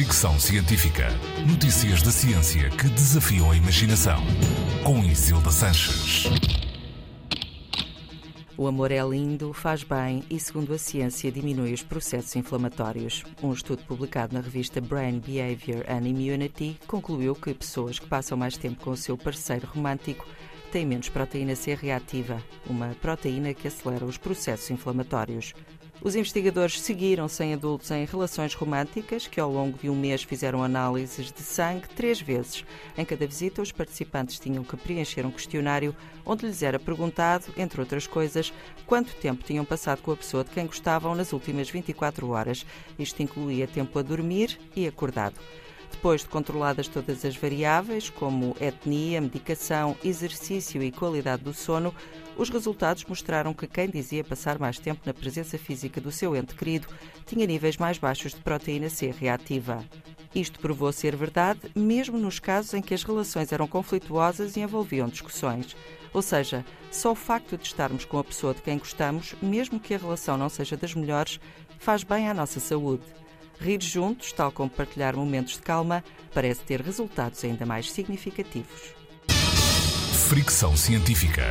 Fricção Científica. Notícias da ciência que desafiam a imaginação. Com Isilda Sanches. O amor é lindo, faz bem e, segundo a ciência, diminui os processos inflamatórios. Um estudo publicado na revista Brain Behavior and Immunity concluiu que pessoas que passam mais tempo com o seu parceiro romântico têm menos proteína C reativa, uma proteína que acelera os processos inflamatórios. Os investigadores seguiram-se em adultos em relações românticas que, ao longo de um mês, fizeram análises de sangue três vezes. Em cada visita, os participantes tinham que preencher um questionário onde lhes era perguntado, entre outras coisas, quanto tempo tinham passado com a pessoa de quem gostavam nas últimas 24 horas. Isto incluía tempo a dormir e acordado. Depois de controladas todas as variáveis, como etnia, medicação, exercício e qualidade do sono, os resultados mostraram que quem dizia passar mais tempo na presença física do seu ente querido tinha níveis mais baixos de proteína C reativa. Isto provou ser verdade mesmo nos casos em que as relações eram conflituosas e envolviam discussões. Ou seja, só o facto de estarmos com a pessoa de quem gostamos, mesmo que a relação não seja das melhores, faz bem à nossa saúde. Rir juntos, tal como partilhar momentos de calma, parece ter resultados ainda mais significativos. Fricção Científica.